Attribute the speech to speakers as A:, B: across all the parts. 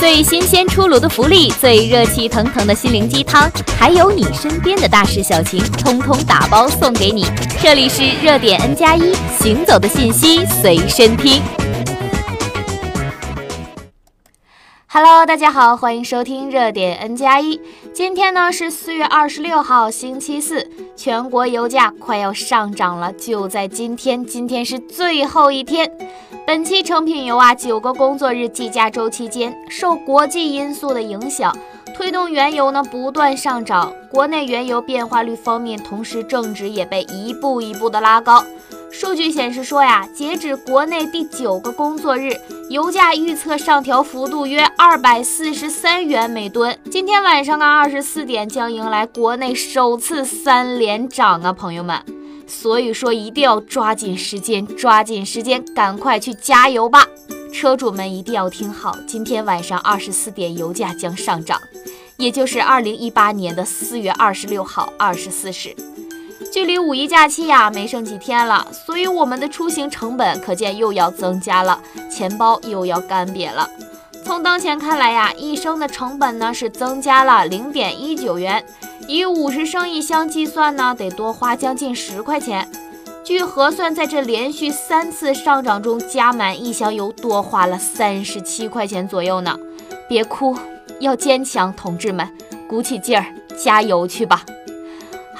A: 最新鲜出炉的福利，最热气腾腾的心灵鸡汤，还有你身边的大事小情，通通打包送给你。这里是热点 N 加一，行走的信息随身听。Hello，大家好，欢迎收听热点 N 加一。今天呢是四月二十六号，星期四，全国油价快要上涨了，就在今天，今天是最后一天。本期成品油啊，九个工作日计价周期间，受国际因素的影响，推动原油呢不断上涨。国内原油变化率方面，同时正值也被一步一步的拉高。数据显示说呀，截止国内第九个工作日，油价预测上调幅度约二百四十三元每吨。今天晚上的二十四点将迎来国内首次三连涨啊，朋友们。所以说，一定要抓紧时间，抓紧时间，赶快去加油吧！车主们一定要听好，今天晚上二十四点油价将上涨，也就是二零一八年的四月二十六号二十四时。距离五一假期呀没剩几天了，所以我们的出行成本可见又要增加了，钱包又要干瘪了。从当前看来呀，一升的成本呢是增加了零点一九元。以五十升一箱计算呢，得多花将近十块钱。据核算，在这连续三次上涨中，加满一箱油多花了三十七块钱左右呢。别哭，要坚强，同志们，鼓起劲儿，加油去吧。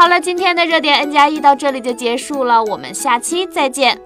A: 好了，今天的热点 N 加一到这里就结束了，我们下期再见。